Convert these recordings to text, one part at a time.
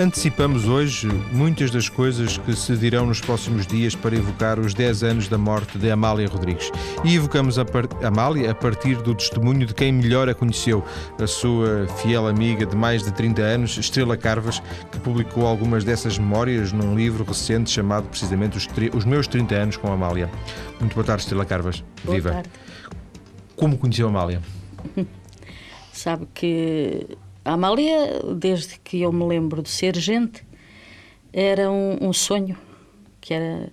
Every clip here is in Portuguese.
Antecipamos hoje muitas das coisas que se dirão nos próximos dias para evocar os 10 anos da morte de Amália Rodrigues. E evocamos a Amália a partir do testemunho de quem melhor a conheceu, a sua fiel amiga de mais de 30 anos, Estrela Carvas, que publicou algumas dessas memórias num livro recente chamado precisamente Os, os Meus 30 Anos com Amália. Muito boa tarde, Estrela Carvas. Boa Viva. Tarde. Como conheceu Amália? Sabe que a Amália, desde que eu me lembro de ser gente, era um, um sonho. Que era,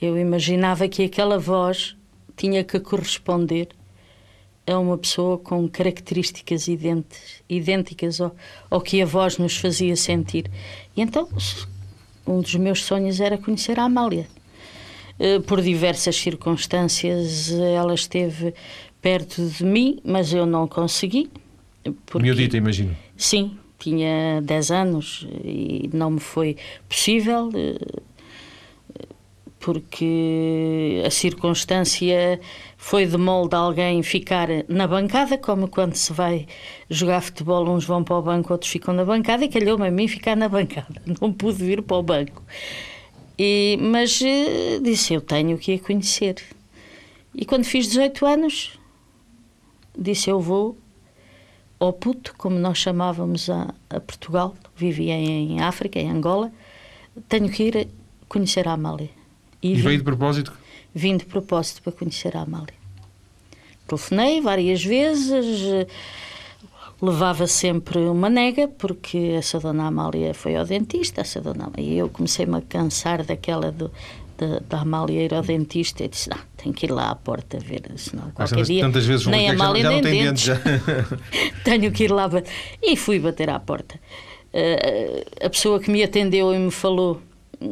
eu imaginava que aquela voz tinha que corresponder a uma pessoa com características idênticas ao, ao que a voz nos fazia sentir. E então, um dos meus sonhos era conhecer a Amália. Eh, por diversas circunstâncias, ela esteve perto de mim, mas eu não consegui. Porque, Miudita, imagino. Sim, tinha 10 anos e não me foi possível eh, porque a circunstância foi de molde alguém ficar na bancada, como quando se vai jogar futebol, uns vão para o banco, outros ficam na bancada, e calhou-me a mim ficar na bancada, não pude vir para o banco. E, mas eh, disse, eu tenho que a conhecer. E quando fiz 18 anos, disse, eu vou ao puto, como nós chamávamos a, a Portugal, vivia em África, em Angola, tenho que ir conhecer a Amália. E, e veio de propósito? Vim de propósito para conhecer a Amália. Telefonei várias vezes, levava sempre uma nega, porque essa dona Amália foi ao dentista, essa dona e eu comecei-me a cansar daquela do, da, da Amália ir ao dentista e disse, não, tenho que ir lá à porta ver, senão qualquer Mas, dia tantas vezes nem a Amália já, já nem dentes. tenho que ir lá e fui bater à porta. Uh, a pessoa que me atendeu e me falou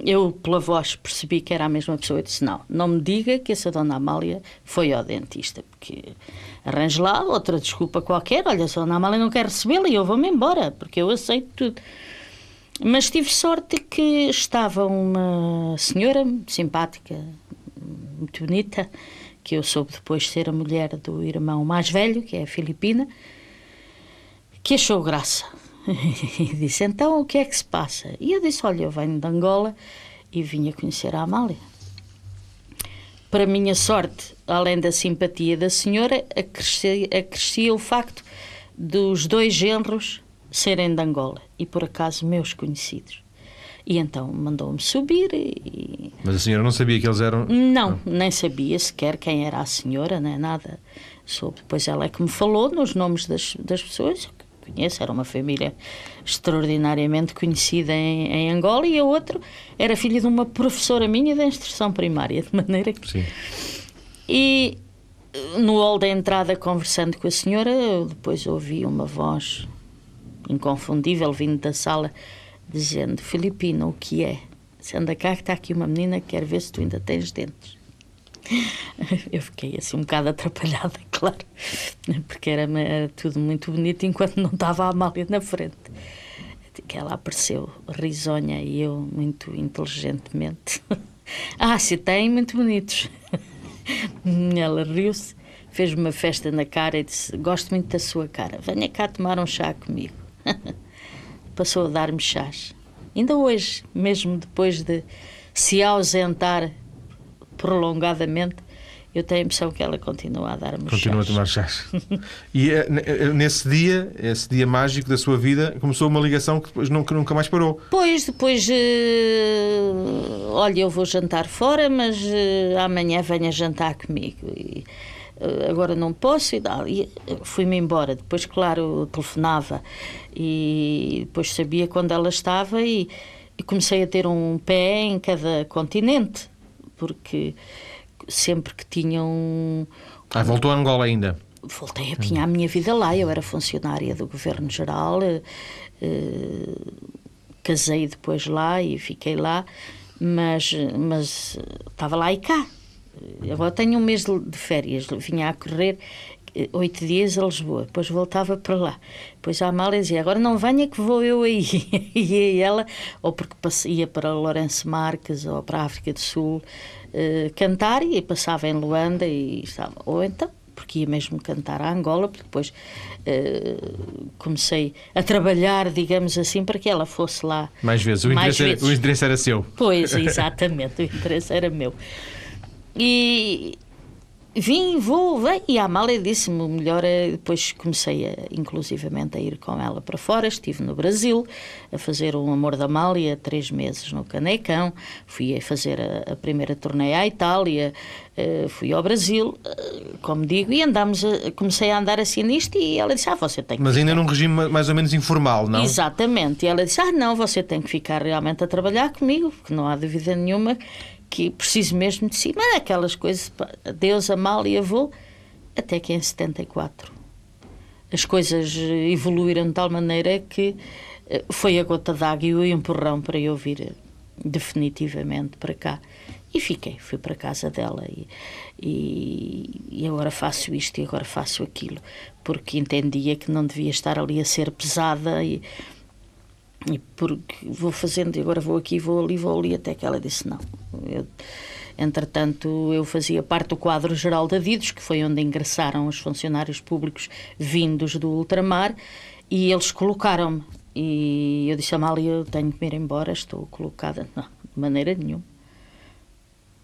eu, pela voz, percebi que era a mesma pessoa e disse: Não, não me diga que essa dona Amália foi ao dentista, porque arranje lá outra desculpa qualquer. Olha, a dona Amália não quer recebê-la e eu vou-me embora, porque eu aceito tudo. Mas tive sorte que estava uma senhora simpática, muito bonita, que eu soube depois ser a mulher do irmão mais velho, que é a Filipina, que achou graça. e disse: Então o que é que se passa? E eu disse: Olha, eu venho de Angola e vim a conhecer a Amália. Para minha sorte, além da simpatia da senhora, acrescia, acrescia o facto dos dois genros serem de Angola e por acaso meus conhecidos. E então mandou-me subir e... Mas a senhora não sabia que eles eram... Não, não, nem sabia sequer quem era a senhora, nem nada. Soube. Depois ela é que me falou nos nomes das, das pessoas que conheço. Era uma família extraordinariamente conhecida em, em, Angola e a outra era filha de uma professora minha da instrução primária, de maneira que... Sim. E no hall da entrada, conversando com a senhora, eu depois ouvi uma voz inconfundível vindo da sala dizendo: Filipino, o que é? Se anda cá, que está aqui uma menina que quer ver se tu ainda tens dentes. Eu fiquei assim um bocado atrapalhada, claro, porque era, era tudo muito bonito enquanto não estava a Amália na frente. Que ela apareceu risonha e eu muito inteligentemente. ah, se tem, muito bonitos. Ela riu-se, fez-me uma festa na cara e disse: Gosto muito da sua cara, venha cá tomar um chá comigo. Passou a dar-me chás. Ainda hoje, mesmo depois de se ausentar prolongadamente, eu tenho a impressão que ela continua a dar-me chás. Continua a tomar chás. e eh, eh, nesse dia, esse dia mágico da sua vida, começou uma ligação que depois nunca, nunca mais parou. Pois, depois, uh, olha, eu vou jantar fora, mas uh, amanhã venha jantar comigo. E, agora não posso e, e fui-me embora. Depois, claro, telefonava e depois sabia quando ela estava e, e comecei a ter um pé em cada continente, porque sempre que tinham. Um... Ah, voltou a Angola ainda? Voltei, tinha a minha vida lá, eu era funcionária do Governo Geral, eh, eh, casei depois lá e fiquei lá, mas, mas estava lá e cá. Agora tenho um mês de férias, vinha a correr eh, oito dias a Lisboa, depois voltava para lá. Depois Amália dizia: Agora não venha que vou eu aí. e ela, ou porque ia para Lourenço Marques ou para a África do Sul, uh, cantar e passava em Luanda e estava. Ou então porque ia mesmo cantar a Angola, porque depois uh, comecei a trabalhar, digamos assim, para que ela fosse lá. Mais vezes, o, mais interesse, vezes. Era, o interesse era seu. Pois, exatamente, o interesse era meu. E vim, vou, vem. E a Amália disse-me, melhor é. Depois comecei, a, inclusivamente, a ir com ela para fora. Estive no Brasil a fazer o Amor da Amália, três meses no Canecão. Fui a fazer a, a primeira turnê à Itália. Uh, fui ao Brasil, uh, como digo, e andámos a, comecei a andar assim nisto. E ela disse: Ah, você tem que. Mas ainda num regime mais ou menos informal, não? Exatamente. E ela disse: Ah, não, você tem que ficar realmente a trabalhar comigo, porque não há dúvida nenhuma que preciso mesmo de si. Mas aquelas coisas, Deus, a mal e avô, até que em 74 as coisas evoluíram de tal maneira que eh, foi a gota d'água e o empurrão para eu vir eh, definitivamente para cá. E fiquei, fui para a casa dela e, e, e, agora faço isto e agora faço aquilo, porque entendia que não devia estar ali a ser pesada e, e porque vou fazendo, e agora vou aqui, vou ali, vou ali, até que ela disse não. Eu, entretanto, eu fazia parte do quadro geral da Vidos, que foi onde ingressaram os funcionários públicos vindos do ultramar, e eles colocaram-me. E eu disse a Amália, eu tenho que ir embora, estou colocada. Não, de maneira nenhuma.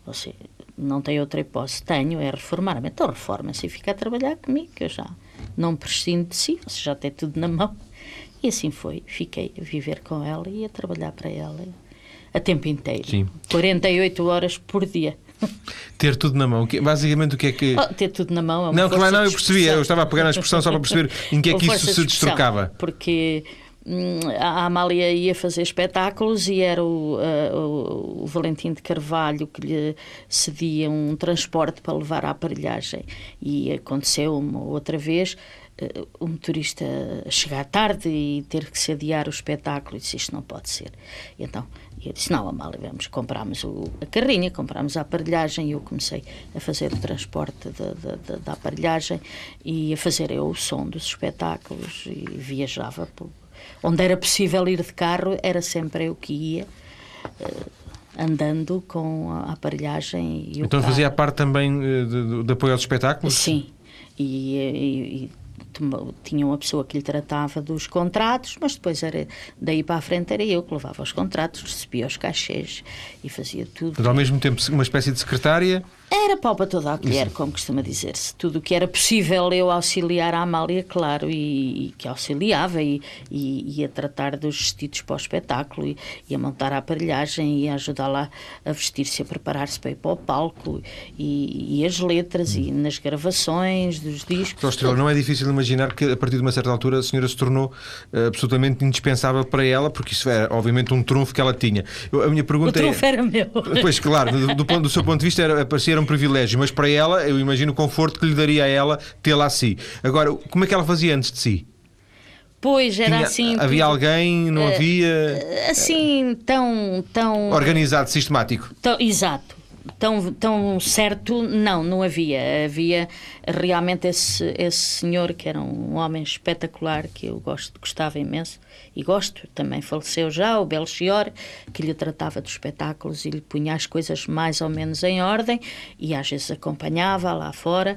Você não tem outra hipótese. Tenho, é reformar-me. Então reforma-se e fica a trabalhar comigo, que eu já não prescindo de si, você já tem tudo na mão. E assim foi. Fiquei a viver com ela e a trabalhar para ela a tempo inteiro. Sim. 48 horas por dia. Ter tudo na mão. Basicamente, o que é que. Oh, ter tudo na mão. É não, claro, não, eu percebi. Eu estava a pegar na expressão só para perceber em que é que isso se destrocava. Porque hum, a Amália ia fazer espetáculos e era o, uh, o, Valentim de Carvalho que lhe cedia um transporte para levar a aparelhagem. E aconteceu uma outra vez o motorista chegar tarde e ter que se adiar o espetáculo e disse isto não pode ser. E então eu disse não, Amália, vamos, comprámos o, a carrinha, comprámos a aparelhagem e eu comecei a fazer o transporte da, da, da aparelhagem e a fazer eu o som dos espetáculos e viajava por, onde era possível ir de carro, era sempre eu que ia. Uh, andando com a aparelhagem e Então fazia parte também eh, de, de, de apoio aos espetáculos? Sim, e, e, e tinha uma pessoa que lhe tratava dos contratos, mas depois era daí para a frente era eu que levava os contratos, recebia os cachês e fazia tudo. Mas ao mesmo tempo uma espécie de secretária? Era pau para toda a colher, como costuma dizer-se. Tudo o que era possível eu auxiliar a Amália, claro, e, e que auxiliava, e, e, a tratar dos vestidos para o espetáculo, e, e a montar a aparelhagem, e a ajudá-la a vestir-se, a preparar-se para ir para o palco, e, as letras, hum. e nas gravações dos discos. Estrela, não é difícil imaginar que a partir de uma certa altura a senhora se tornou uh, absolutamente indispensável para ela, porque isso era obviamente um trunfo que ela tinha. Eu, a minha pergunta o trunfo é... era meu. Pois, claro, do, do, do seu ponto de vista era, parecia era um privilégio, mas para ela, eu imagino o conforto que lhe daria a ela tê-la assim. Agora, como é que ela fazia antes de si? Pois, era Tinha, assim. Havia tudo, alguém, não uh, havia. Assim, tão. tão organizado, sistemático. Tão, exato tão, tão certo, não, não havia. Havia realmente esse, esse senhor que era um homem espetacular que eu gosto, gostava imenso e gosto, também faleceu já, o Belchior, que lhe tratava dos espetáculos e lhe punha as coisas mais ou menos em ordem e às vezes acompanhava lá fora.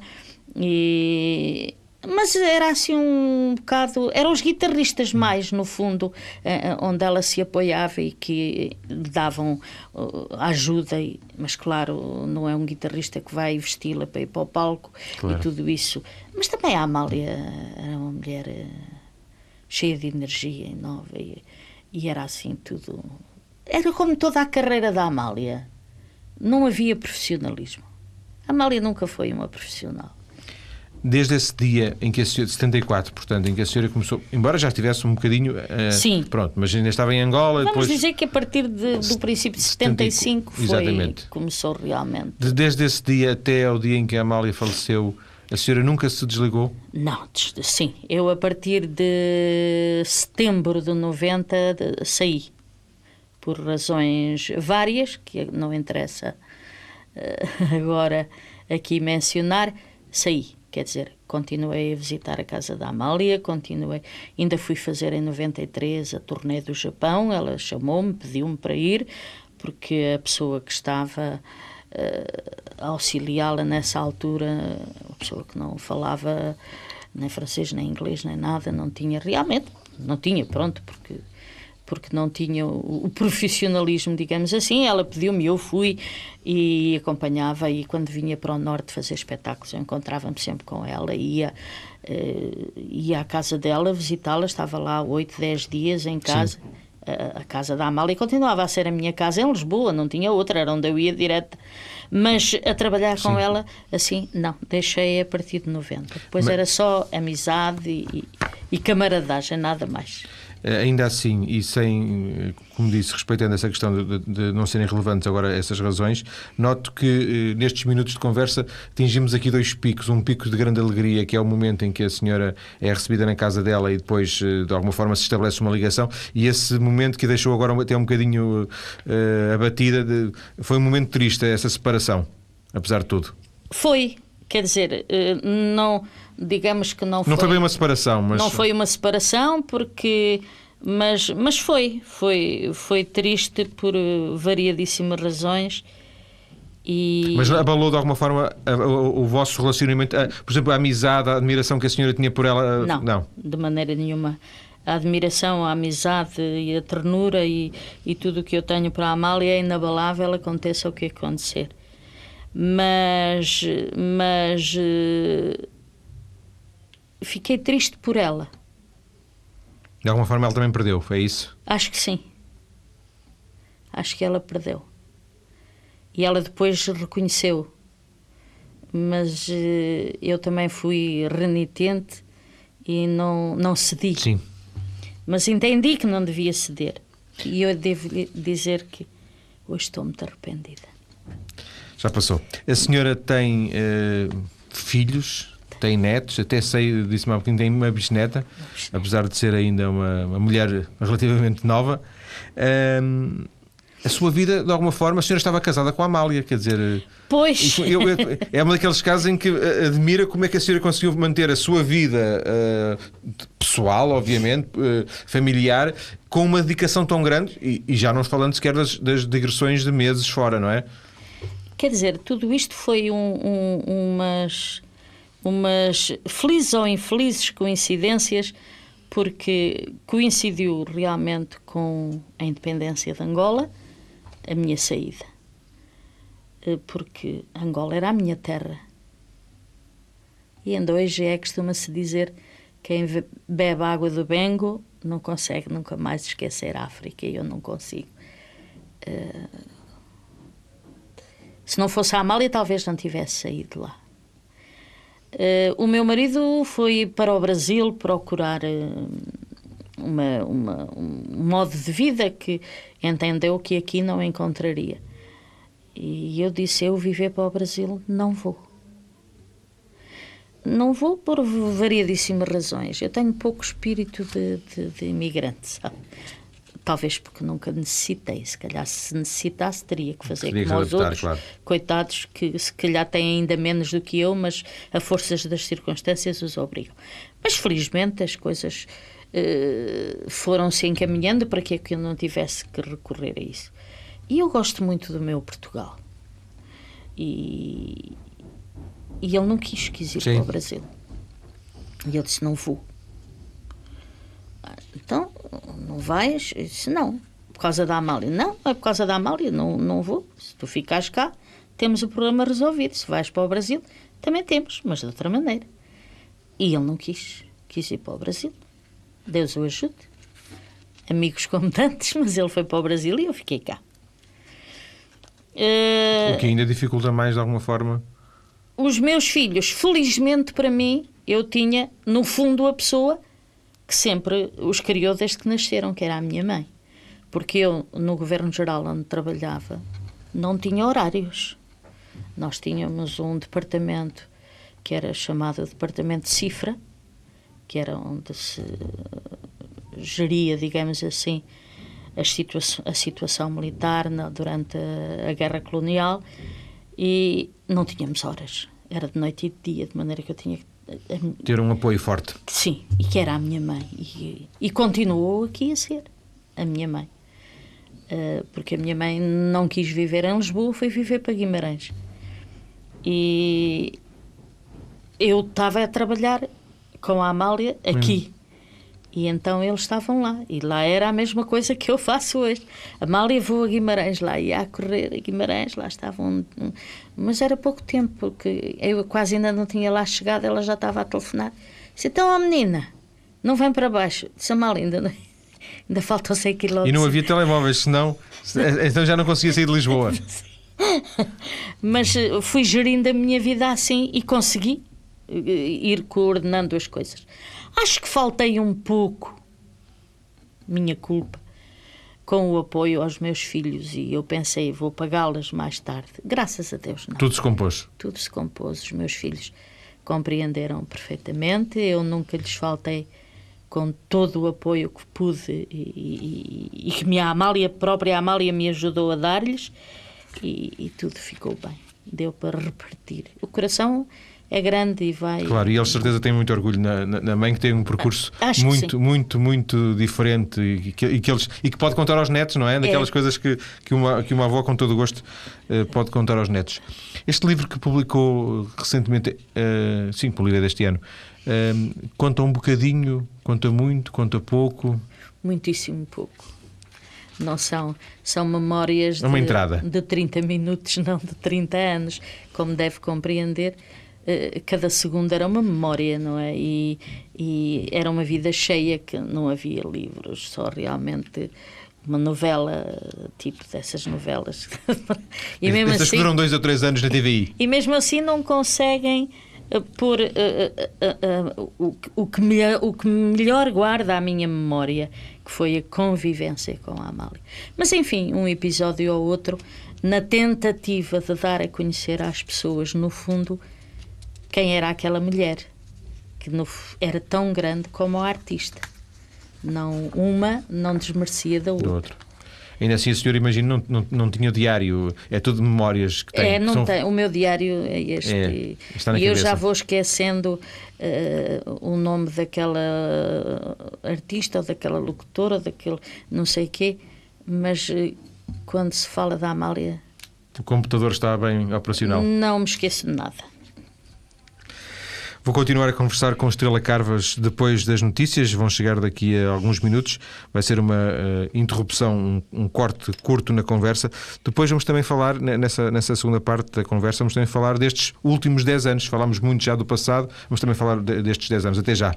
E mas era assim um bocado. Eram os guitarristas mais, no fundo, eh, onde ela se apoiava e que davam uh, ajuda. Mas, claro, não é um guitarrista que vai vesti-la para ir para o palco claro. e tudo isso. Mas também a Amália era uma mulher cheia de energia e nova e, e era assim tudo. Era como toda a carreira da Amália. Não havia profissionalismo. A Amália nunca foi uma profissional desde esse dia em que a senhora, de 74, portanto, em que a senhora começou, embora já estivesse um bocadinho. Uh, Sim. Pronto, mas ainda estava em Angola. Vamos depois... dizer que a partir de, do princípio de 75 foi, Exatamente. começou realmente. De, desde esse dia até ao dia em que a Amália faleceu, a senhora nunca se desligou? Não, sim. Eu, a partir de setembro de 90, de, saí. Por razões várias, que não interessa uh, agora aqui mencionar, saí Quer dizer, continuei a visitar a casa da Amália, continuei, ainda fui fazer em 93 a turnê do Japão, ela chamou-me, pediu-me para ir, porque a pessoa que estava uh, auxiliá-la nessa altura, uma pessoa que não falava nem francês, nem inglês, nem nada, não tinha realmente, não tinha, pronto, porque porque não tinha o, o profissionalismo, digamos assim. Ela pediu-me, eu fui e acompanhava. E quando vinha para o Norte fazer espetáculos, eu encontrava-me sempre com ela. Ia, uh, ia à casa dela visitá-la, estava lá oito, dez dias em casa. A, a casa da Amália continuava a ser a minha casa em Lisboa, não tinha outra, era onde eu ia direto. Mas a trabalhar Sim. com ela, assim, não, deixei a partir de 90. Depois Mas... era só amizade e, e camaradagem, nada mais. Eh, ainda assim, e sem, como disse, respeitando essa questão de, de, não serem relevantes agora essas razões, noto que eh, nestes minutos de conversa atingimos aqui dois picos. Um pico de grande alegria, que é o momento em que a senhora é recebida na casa dela e depois, eh, de alguma forma, se estabelece uma ligação, e esse momento que deixou agora até um bocadinho uh, abatida, de, foi um momento triste, essa separação, apesar de tudo. Foi, quer dizer, não digamos que não foi. Não foi bem uma separação, mas. Não foi uma separação, porque. Mas, mas foi, foi, foi triste por variadíssimas razões. E... Mas abalou de alguma forma o, o vosso relacionamento? Por exemplo, a amizade, a admiração que a senhora tinha por ela? Não, não. de maneira nenhuma. A admiração, a amizade e a ternura e, e tudo o que eu tenho para a Amália é inabalável, aconteça o que acontecer. Mas, mas fiquei triste por ela. De alguma forma ela também perdeu, foi isso? Acho que sim. Acho que ela perdeu. E ela depois reconheceu. Mas uh, eu também fui renitente e não, não cedi. Sim. Mas entendi que não devia ceder. E eu devo dizer que hoje estou muito arrependida. Já passou. A senhora tem uh, filhos? tem netos, até sei, disse-me há bocadinho, tem uma bisneta, apesar de ser ainda uma, uma mulher relativamente nova. Um, a sua vida, de alguma forma, a senhora estava casada com a Amália, quer dizer. Pois. Eu, eu, é um daqueles casos em que eh, admira como é que a senhora conseguiu manter a sua vida uh, pessoal, obviamente, uh, familiar, com uma dedicação tão grande, e, e já não falando sequer das, das, digressões de meses fora, não é? Quer dizer, tudo isto foi um, um, umas umas felizes ou infelizes coincidências, porque coincidiu realmente com a independência de Angola, a minha saída. Eh, porque Angola era a minha terra. E ainda hoje é, costuma-se dizer, quem bebe água do Bengo não consegue nunca mais esquecer a África, eu não consigo. Uh, se não fosse a Amália, talvez não tivesse saído lá. Uh, o meu marido foi para o Brasil procurar uh, uma, uma, um modo de vida que entendeu que aqui não encontraria. E eu disse: Eu viver para o Brasil não vou. Não vou por variadíssimas razões. Eu tenho pouco espírito de, de, de imigrante, sabe? Talvez porque nunca necessitei, se calhar se necessitasse teria que fazer teria como os outros, claro. coitados que se calhar têm ainda menos do que eu, mas a forças das circunstâncias os obrigam. Mas felizmente as coisas uh, foram se encaminhando para que eu não tivesse que recorrer a isso. E eu gosto muito do meu Portugal. E, e ele não quis, quis ir Sim. para o Brasil. E eu disse: não vou. Então, não vais? Eu disse, não. Por causa da Amália. Não, é por causa da Amália, não, não vou. Se tu ficares cá, temos o problema resolvido. Se vais para o Brasil, também temos, mas de outra maneira. E ele não quis. Quis ir para o Brasil. Deus o ajude. Amigos como tantos, mas ele foi para o Brasil e eu fiquei cá. Uh, o que ainda dificulta mais de alguma forma? Os meus filhos, felizmente para mim, eu tinha, no fundo, a pessoa que sempre os criou desde que nasceram, que era a minha mãe. Porque eu, no Governo Geral onde trabalhava, não tinha horários. Nós tínhamos um departamento que era chamado Departamento de Cifra, que era onde se geria, digamos assim, a, situa a situação militar na, durante a, a Guerra Colonial e não tínhamos horas. Era de noite e de dia, de maneira que eu tinha que ter um apoio forte. Sim, e que era a minha mãe. E, e continuou aqui a ser a minha mãe. Uh, porque a minha mãe não quis viver em Lisboa, foi viver para Guimarães. E eu estava a trabalhar com a Amália aqui. Hum. E então eles estavam lá. E lá era a mesma coisa que eu faço hoje. A Amália voou a Guimarães lá, ia a correr a Guimarães, lá estavam. Mas era pouco tempo, porque eu quase ainda não tinha lá chegado, ela já estava a telefonar. Disse: Então, a menina, não vem para baixo. Disse: Amália, ainda, não... ainda faltam 100 km. E não havia telemóveis, senão. então já não conseguia sair de Lisboa. Mas eh, fui gerindo a minha vida assim e consegui eh, ir coordenando as coisas. Acho que faltei um pouco, minha culpa, com o apoio aos meus filhos e eu pensei, vou pagá-las mais tarde. Graças a Deus, não. Tudo se compôs? Tudo se compôs. Os meus filhos compreenderam perfeitamente. Eu nunca lhes faltei com todo o apoio que pude e, e, e que minha Amália, a própria Amália, me ajudou a dar-lhes e, e tudo ficou bem. Deu para repartir. O coração é grande e vai. Claro, e eles certeza têm muito orgulho na, na, mãe que tem um percurso muito, muito, muito diferente e que, e que, eles, e que pode contar aos netos, não é? Daquelas é. coisas que, que, uma, que uma avó, com todo o gosto, uh, pode contar aos netos. Este livro que publicou recentemente, uh, sim, pelo livro deste ano, uh, conta um bocadinho, conta muito, conta pouco? Muitíssimo pouco. Não são, são memórias Uma de, entrada. de 30 minutos, não de 30 anos, como deve compreender. Eh, cada segundo era uma memória, não é? E, e era uma vida cheia que não havia livros, só realmente uma novela, tipo dessas novelas. e mesmo assim, duram dois ou três anos na TVI. E mesmo assim não conseguem uh, pôr uh, uh, o, o, que melhor, o que melhor guarda a minha memória, que foi a convivência com a Amália. Mas enfim, um episódio ou outro, na tentativa de dar a conhecer às pessoas, no fundo, quem era aquela mulher, que no, era tão grande como a artista. Não, uma não desmerecia da outra. Ainda assim, a senhora, imagino, não, não, não tinha diário, é tudo memórias que tem. É, não são... tem. O meu diário é este. É, e eu já vou esquecendo uh, o nome daquela artista, ou daquela locutora, ou daquele não sei quê, mas uh, quando se fala da Amália. O computador está bem operacional? Não me esqueço de nada. Vou continuar a conversar com Estrela Carvas depois das notícias, vão chegar daqui a alguns minutos. Vai ser uma uh, interrupção, um, um, corte curto na conversa. Depois vamos também falar, nessa, nessa segunda parte da conversa, vamos também falar destes últimos 10 anos. Falámos muito já do passado, vamos também falar destes 10 anos. Até já.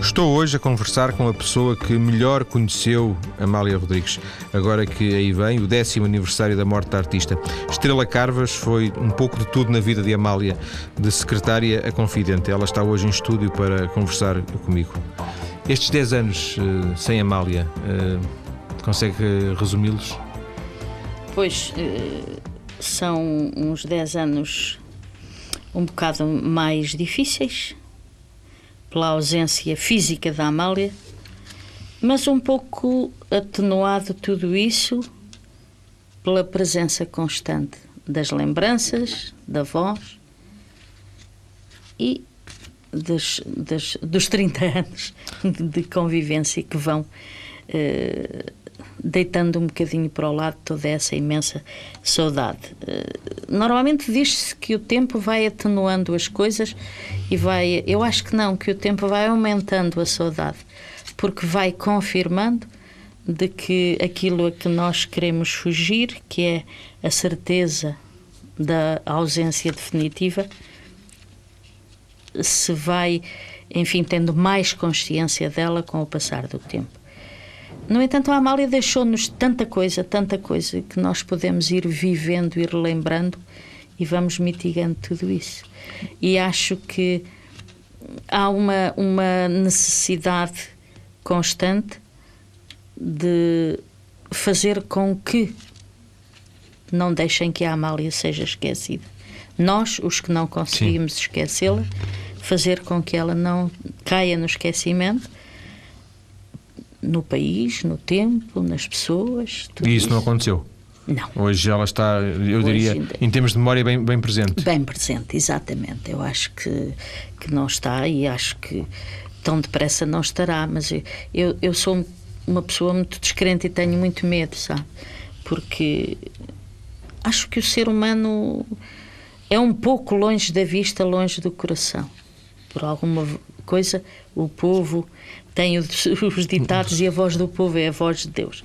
Estou hoje a conversar com a pessoa que melhor conheceu Amália Rodrigues, agora que aí vem o décimo aniversário da morte da artista. Estrela Carvas foi um pouco de tudo na vida de Amália, de secretária a confidente. Ela está hoje em estúdio para conversar comigo. Estes 10 anos uh, sem Amália, uh, consegue resumi-los? Pois, uh, são uns 10 anos um bocado mais difíceis pela ausência física da Amália, mas um pouco atenuado tudo isso pela presença constante das lembranças, da voz e dos, dos, dos 30 anos de convivência que vão eh, deitando um bocadinho para o lado toda essa imensa saudade. Eh, normalmente diz-se que o tempo vai atenuando as coisas e vai. Eu acho que não, que o tempo vai aumentando a saudade, porque vai confirmando de que aquilo a que nós queremos fugir, que é a certeza da ausência definitiva, se vai, enfim, tendo mais consciência dela com o passar do tempo. No entanto, a Amália deixou-nos tanta coisa, tanta coisa, que nós podemos ir vivendo, ir lembrando e vamos mitigando tudo isso. E acho que há uma, uma necessidade constante de fazer com que não deixem que a Amália seja esquecida. Nós, os que não conseguimos esquecê-la, fazer com que ela não caia no esquecimento no país, no tempo, nas pessoas. e isso, isso, não aconteceu? Não. Hoje ela está, eu Hoje diria, ainda... em termos de memória, bem, bem presente. Bem presente, exatamente. Eu acho que, que não está e acho que tão depressa não estará, mas eu, eu sou uma pessoa muito descrente e tenho muito medo, sabe? Porque acho que o ser humano é um pouco longe da vista, longe do coração. Por alguma coisa, o povo tem os, os ditados e a voz do povo é a voz de Deus.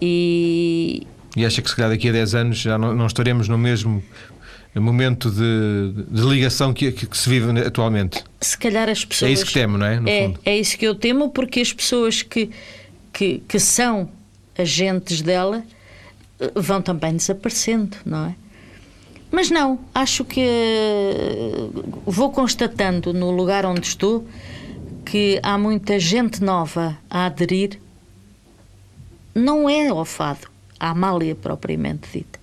E, e acha que se calhar daqui a 10 anos já não, não estaremos no mesmo momento de, de ligação que, que, que, se vive atualmente? Se calhar as pessoas. É isso que temo, não é? No é, fundo. é isso que eu temo, porque as pessoas que, que, que são agentes dela eh, vão também desaparecendo, não é? Mas não, acho que eh, vou constatando no lugar onde estou que há muita gente nova a aderir. Não é ao fado, à Amália propriamente dita.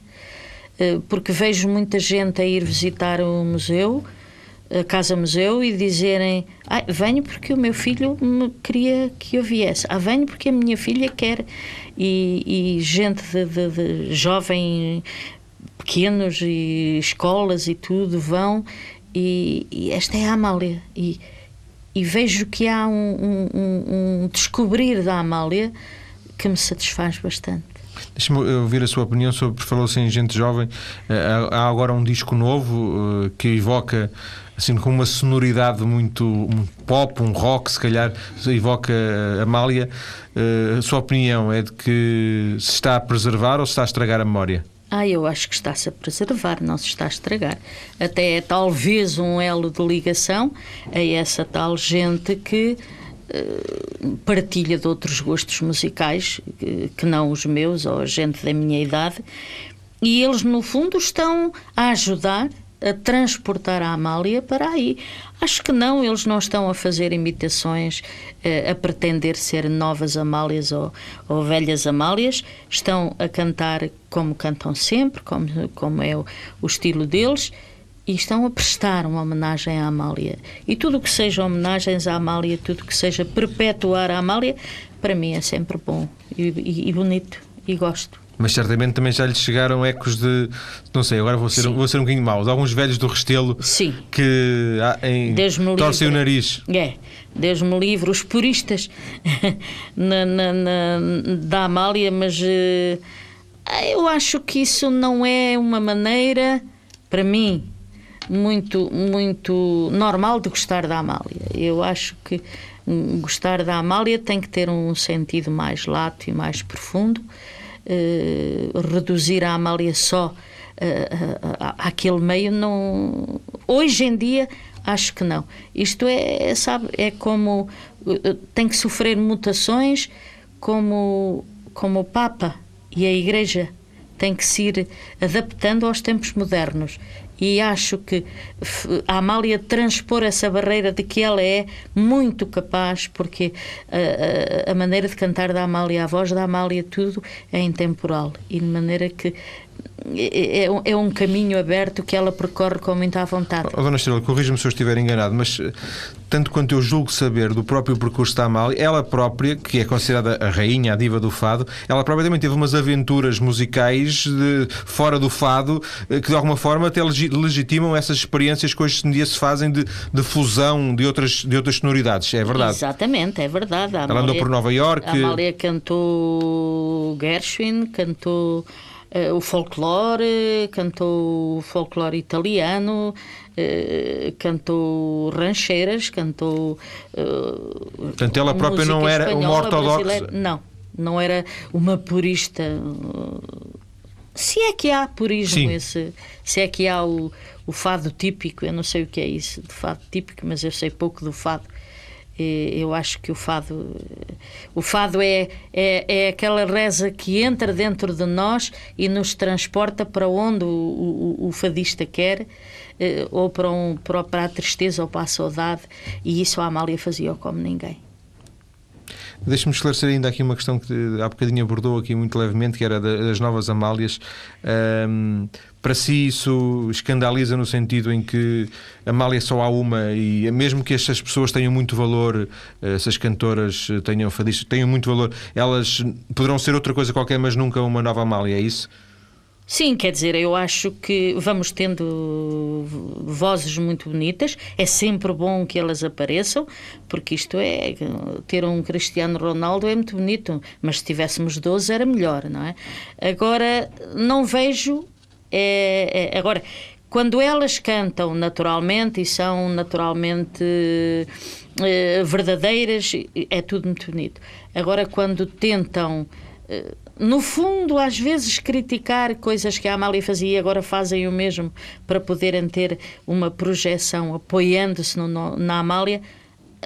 Eh, porque vejo muita gente a ir visitar o museu, a Casa Museu, e dizerem: ah, venho porque o meu filho me queria que eu viesse, ah, venho porque a minha filha quer. E, e gente de, de, de jovem, pequenos, e escolas e tudo vão, e, e esta é a Amália. E, e vejo que há um, um, um descobrir da Amália que me satisfaz bastante. Deixa-me ouvir a sua opinião sobre, falou-se em gente jovem, eh, há agora um disco novo eh, que evoca assim com uma sonoridade muito um pop, um rock, se calhar evoca a Amália. Eh, a sua opinião é de que se está a preservar ou se está a estragar a memória? Ah, eu acho que está-se a preservar, não se está a estragar. Até é talvez um elo de ligação a essa tal gente que uh, partilha de outros gostos musicais que não os meus ou a gente da minha idade e eles no fundo estão a ajudar a transportar a Amália para aí. Acho que não, eles não estão a fazer imitações, eh, a pretender ser novas Amálias ou, ou, velhas Amálias, estão a cantar como cantam sempre, como, como é o, o estilo deles, e estão a prestar uma homenagem à Amália. E tudo o que seja homenagens à Amália, tudo o que seja perpetuar a Amália, para mim é sempre bom e, e, e bonito, e gosto mas certamente também já lhes chegaram ecos de. Não sei, agora vou ser, vou ser um bocadinho mau. De alguns velhos do Restelo Sim. que em, torcem o nariz. É, Deus me livre, os puristas na, na, na, da Amália, mas uh, eu acho que isso não é uma maneira, para mim, muito, muito normal de gostar da Amália. Eu acho que hum, gostar da Amália tem que ter um sentido mais lato e mais profundo. Eh, reduzir a Amália só uh, àquele meio, não. Hoje em dia, acho que não. Isto é, sabe, é como. tem que sofrer mutações, como, como o Papa e a Igreja tem que se ir adaptando aos tempos modernos e acho que a Amália transpor essa barreira de que ela é muito capaz, porque a, a, a maneira de cantar da Amália, a voz da Amália, tudo é intemporal. E de maneira que é, é, é, um caminho aberto que ela percorre com muita vontade. Oh, Dona Estrela, corrija-me se eu estiver enganado, mas eh, tanto quanto eu julgo saber do próprio percurso da Amália, ela própria, que é considerada a rainha, a diva do fado, ela própria também teve umas aventuras musicais de, fora do fado eh, que de alguma forma até legitimam essas experiências que hoje em dia se fazem de, de fusão de outras, de outras sonoridades. É verdade. Exatamente, é verdade. A ela andou por Nova York. A Amália cantou Gershwin, cantou uh, o folclore, cantou o folclore italiano, uh, cantou rancheiras, cantou. Uh, Portanto, ela própria não era uma ortodoxa. Não, não era uma purista. Se é que há purismo, esse, se é que há o, o fado típico, eu não sei o que é isso de fado típico, mas eu sei pouco do fado eu acho que o fado o fado é, é, é aquela reza que entra dentro de nós e nos transporta para onde o, o, o fadista quer eh, ou para, um, para a tristeza ou para a saudade e isso a Amália fazia como ninguém Deixe-me esclarecer ainda aqui uma questão que há bocadinho abordou aqui muito levemente, que era das novas Amálias. Um, para si isso escandaliza no sentido em que Amália só há uma e mesmo que estas pessoas tenham muito valor, essas cantoras tenham fadistas, tenham muito valor, elas poderão ser outra coisa qualquer, mas nunca uma nova Amália, é isso? Sim, quer dizer, eu acho que vamos tendo vozes muito bonitas, é sempre bom que elas apareçam, porque isto é, ter um Cristiano Ronaldo é muito bonito, mas se tivéssemos 12 era melhor, não é? Agora, não vejo. É, é, agora, quando elas cantam naturalmente e são naturalmente é, verdadeiras, é tudo muito bonito. Agora, quando tentam eh, no fundo, às vezes criticar coisas que a Amália fazia e agora fazem o mesmo para poderem ter uma projeção apoiando-se na Amália,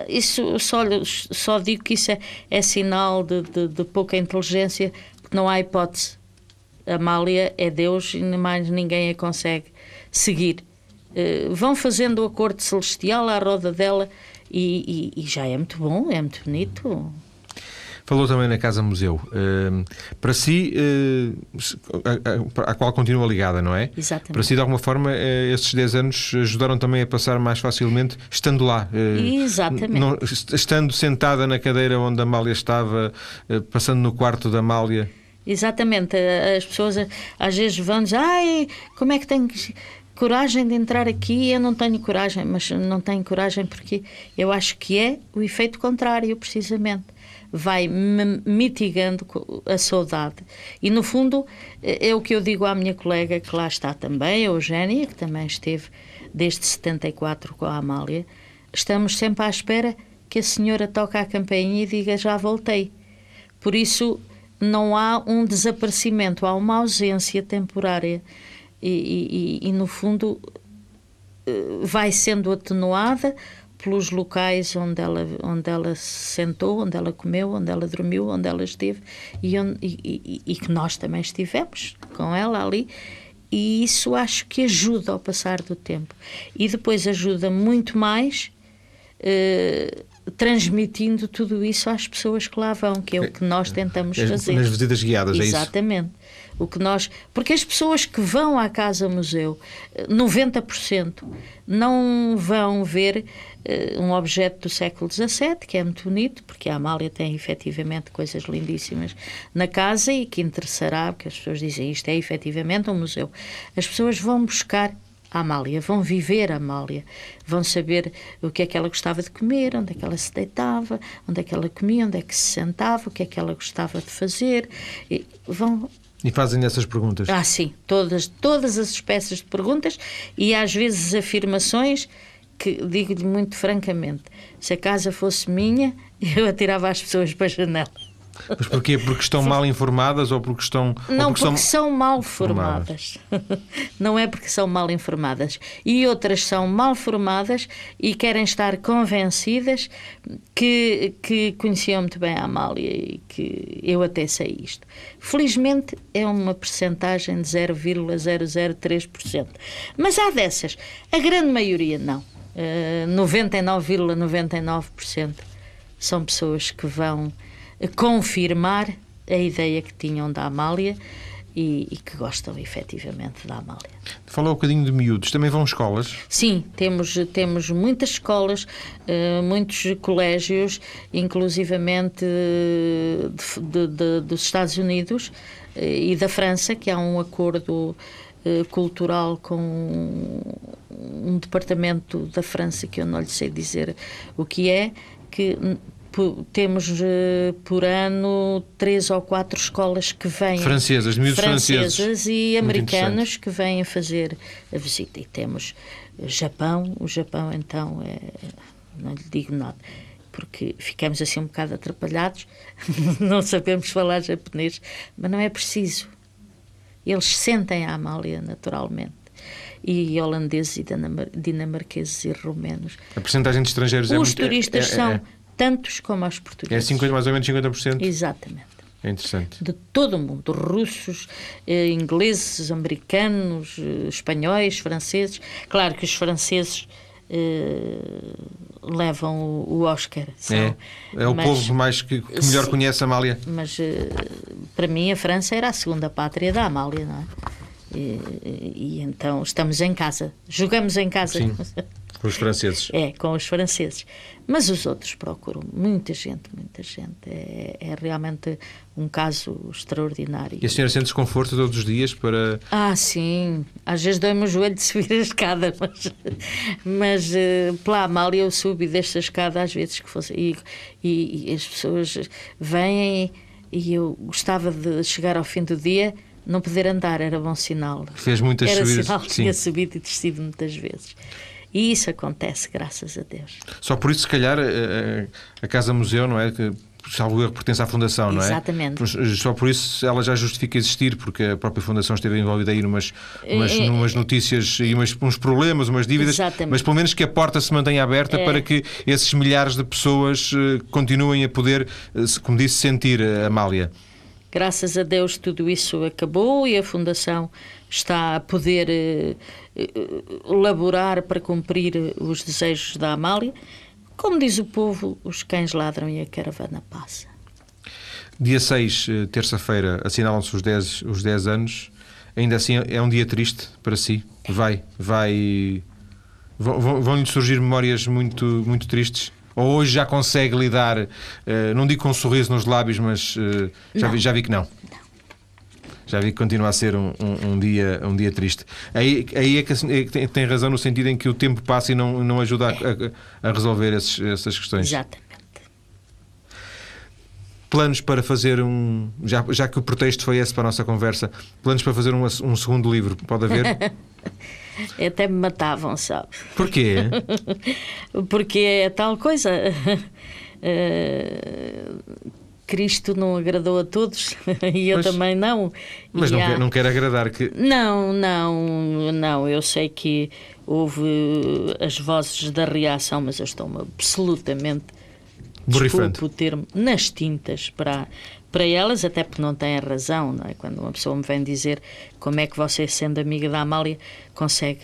isso só, só digo que isso é, é sinal de, de, de, pouca inteligência, porque não há hipótese. A Amália é Deus e mais ninguém a consegue seguir. Uh, vão fazendo o acordo celestial à roda dela e, e, e já é muito bom, é muito bonito. Falou também na Casa Museu. Uh, para si, uh, a, a, a, qual continua ligada, não é? Exatamente. Para si, de alguma forma, uh, esses 10 anos ajudaram também a passar mais facilmente estando lá. Exatamente. Não, estando sentada na cadeira onde a Amália estava, passando no quarto da Amália. Exatamente. As pessoas às vezes vão dizer, ai, como é que tenho coragem de entrar aqui? Eu não tenho coragem, mas não tenho coragem porque eu acho que é o efeito contrário, precisamente vai mitigando a saudade. E, no fundo, é, é o que eu digo à minha colega que lá está também, a Eugénia, que também esteve desde 74 com a Amália. Estamos sempre à espera que a senhora toque a campainha e diga já voltei. Por isso, não há um desaparecimento, há uma ausência temporária. E, e, e no fundo, eh, vai sendo atenuada pelos locais onde ela, onde ela se sentou, onde ela comeu, onde ela dormiu, onde ela esteve e, onde, e, e, e que nós também estivemos com ela ali. E isso acho que ajuda ao passar do tempo. E depois ajuda muito mais eh, transmitindo tudo isso às pessoas que lá vão, que é o que nós tentamos fazer. Nas visitas guiadas, Exatamente. é isso? Exatamente. O que nós, porque as pessoas que vão à Casa Museu, 90% não vão ver uh, um objeto do século XVII, que é muito bonito, porque a Amália tem efetivamente coisas lindíssimas na casa e que interessará, porque as pessoas dizem isto é efetivamente um museu. As pessoas vão buscar a Amália, vão viver a Amália, vão saber o que é que ela gostava de comer, onde é que ela se deitava, onde é que ela comia, onde é que se sentava, o que é que ela gostava de fazer, e vão e fazem essas perguntas? Ah, sim, todas, todas as espécies de perguntas e às vezes afirmações que digo-lhe muito francamente: se a casa fosse minha, eu atirava as pessoas para a janela. Mas porquê? Porque estão Sim. mal informadas ou porque estão. Não, porque, porque são... são... mal formadas. formadas. Não é porque são mal informadas. E outras são mal formadas e querem estar convencidas que, que conheciam muito bem a Amália e que eu até sei isto. Felizmente é uma percentagem de 0,003%. Mas há dessas. A grande maioria não. Uh, 99,99% ,99 são pessoas que vão confirmar a ideia que tinham da Amália e, e, que gostam efetivamente da Amália. Falou um bocadinho de miúdos, também vão escolas? Sim, temos, temos muitas escolas, uh, muitos colégios, inclusivamente de, de, de, dos Estados Unidos uh, e da França, que há um acordo uh, cultural com um departamento da França que eu não lhe sei dizer o que é, que temos uh, por ano três ou quatro escolas que vêm francesas, francesas franceses. e americanos que vêm fazer a visita. E temos Japão, o Japão então é, não lhe digo nada porque ficamos assim um bocado atrapalhados, não sabemos falar japonês, mas não é preciso. Eles sentem a Amália naturalmente e holandeses e dinamarqueses e romenos. A porcentagem de estrangeiros Os é muito... Os turistas é, é, são é tantos como aos portugueses. É 50, mais ou menos 50%? Exatamente. É interessante. De todo o mundo, russos, eh, ingleses, americanos, eh, espanhóis, franceses. Claro que os franceses eh, levam o, o Oscar. São, é, é o mas, povo mais que, que melhor sim, conhece a Amália. Mas eh, para mim a França era a segunda pátria da Amália, não é? E, e, então estamos em casa, jogamos em casa. Sim. Com os franceses. É, com os franceses. Mas os outros procuram muita gente, muita gente. É, é realmente um caso extraordinário. E a senhora sente desconforto todos os dias para. Ah, sim. Às vezes dói-me o joelho de subir a escada, mas, mas uh, pela Amália eu subi desta escada às vezes que fosse. E, e, e as pessoas vêm e eu gostava de chegar ao fim do dia não poder andar era bom sinal. Fez muitas era subidas. sinal que tinha subido e descido muitas vezes. E isso acontece, graças a Deus. Só por isso, se calhar, a, a Casa Museu, não é? Que, salvo erro, pertence à Fundação, não é? Exatamente. Só por isso ela já justifica existir, porque a própria Fundação esteve envolvida aí numas, umas, é, numas notícias e umas, uns problemas, umas dívidas, Exatamente. mas pelo menos que a porta se mantenha aberta é. para que esses milhares de pessoas continuem a poder, como disse, sentir a Amália. Graças a Deus tudo isso acabou e a Fundação está a poder eh, eh, laborar para cumprir os desejos da Amália. Como diz o povo, os cães ladram e a caravana passa. Dia 6, eh, terça-feira, assinalam-se os 10, os 10 anos. Ainda assim é um dia triste para si? Vai, vai. Vão-lhe surgir memórias muito, muito tristes? Ou hoje já consegue lidar, não digo com um sorriso nos lábios, mas já, vi, já vi que não. Já vi que continua a ser um, um, um, dia, um dia triste. Aí, aí é que é tem, tem, razão no sentido em que o tempo passa e não, não ajuda a, a, a resolver esses, essas questões. Exatamente. Planos para fazer um. Já, já que o pretexto foi esse para a nossa conversa, planos para fazer um, um segundo livro, pode haver? Até me matavam, sabe? Porquê? Porque é tal coisa. Uh, Cristo não agradou a todos e eu também não. Mas não, há... quer, não quer agradar que. Não, não, não. Eu sei que houve as vozes da reação, mas eu estou absolutamente Borrifante. desculpe o termo, nas tintas para, para elas, até porque não têm razão, não é? Quando uma pessoa me vem dizer como é que você, sendo amiga da Amália, consegue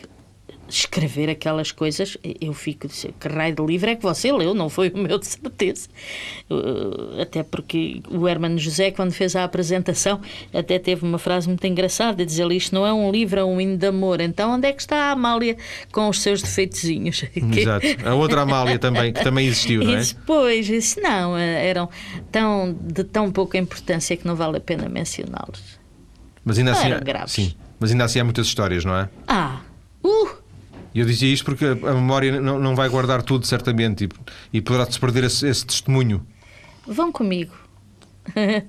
escrever aquelas coisas, eu fico dizer, que raio de livro é que você leu? Não foi o meu, de certeza. Até porque o Hermano José, quando fez a apresentação, até teve uma frase muito engraçada, dizer isto não é um livro, é um hino de amor. Então onde é que está a Amália com os seus defeitozinhos? Exato. A outra Amália também, que também existiu, não é? Isso, pois, isso não, eram tão, de tão pouca importância que não vale a pena mencioná-los. Mas ainda assim, graves. sim, mas ainda assim há muitas histórias, não é? Ah, uh! E eu dizia isto porque a memória não, não vai guardar tudo, certamente, e, e poderá-se perder esse, esse, testemunho. Vão comigo.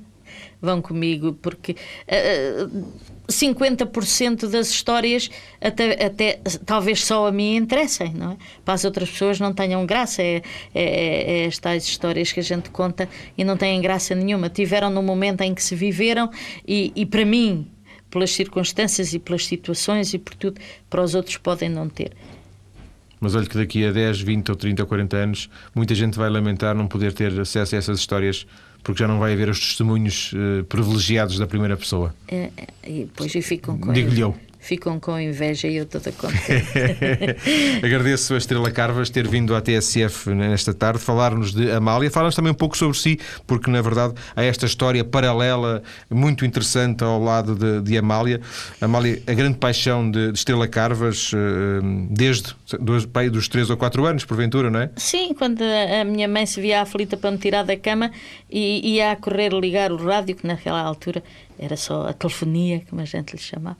Vão comigo, porque uh, 50% das histórias até, até talvez só a mim interessem, não é? Para as outras pessoas não tenham graça. É, é, é estas histórias que a gente conta e não têm graça nenhuma. Tiveram no momento em que se viveram e, e para mim pelas circunstâncias e pelas situações e por tudo, para os outros podem não ter. Mas olha que daqui a 10, 20 ou 30 ou 40 anos muita gente vai lamentar não poder ter acesso a essas histórias porque já não vai haver os testemunhos uh, privilegiados da primeira pessoa. É, é e depois ficam com Digo-lhe eu ficam com inveja e eu toda contente. Agradeço a Estrela Carvas ter vindo à TSF nesta tarde falar-nos de Amália, falar-nos também um pouco sobre si, porque na verdade há esta história paralela muito interessante ao lado de, de Amália. Amália, a grande paixão de, de Estrela Carvas eh, desde dos, pai, dos 3 ou 4 anos, porventura, não é? Sim, quando a minha mãe se via aflita para me tirar da cama e ia a correr ligar o rádio, que naquela altura era só a telefonia, como a gente lhe chamava.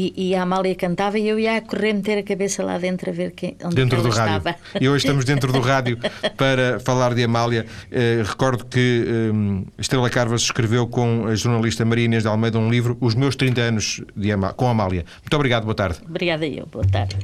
E, e, a Amália cantava e eu ia a correr meter a cabeça lá dentro a ver quem, onde dentro do rádio. estava. E hoje estamos dentro do rádio para falar de Amália. Eh, recordo que eh, Estrela Carvas escreveu com a jornalista Maria Inês de Almeida um livro, Os Meus 30 Anos de Amá com Amália. Muito obrigado, boa tarde. Obrigada eu, boa tarde.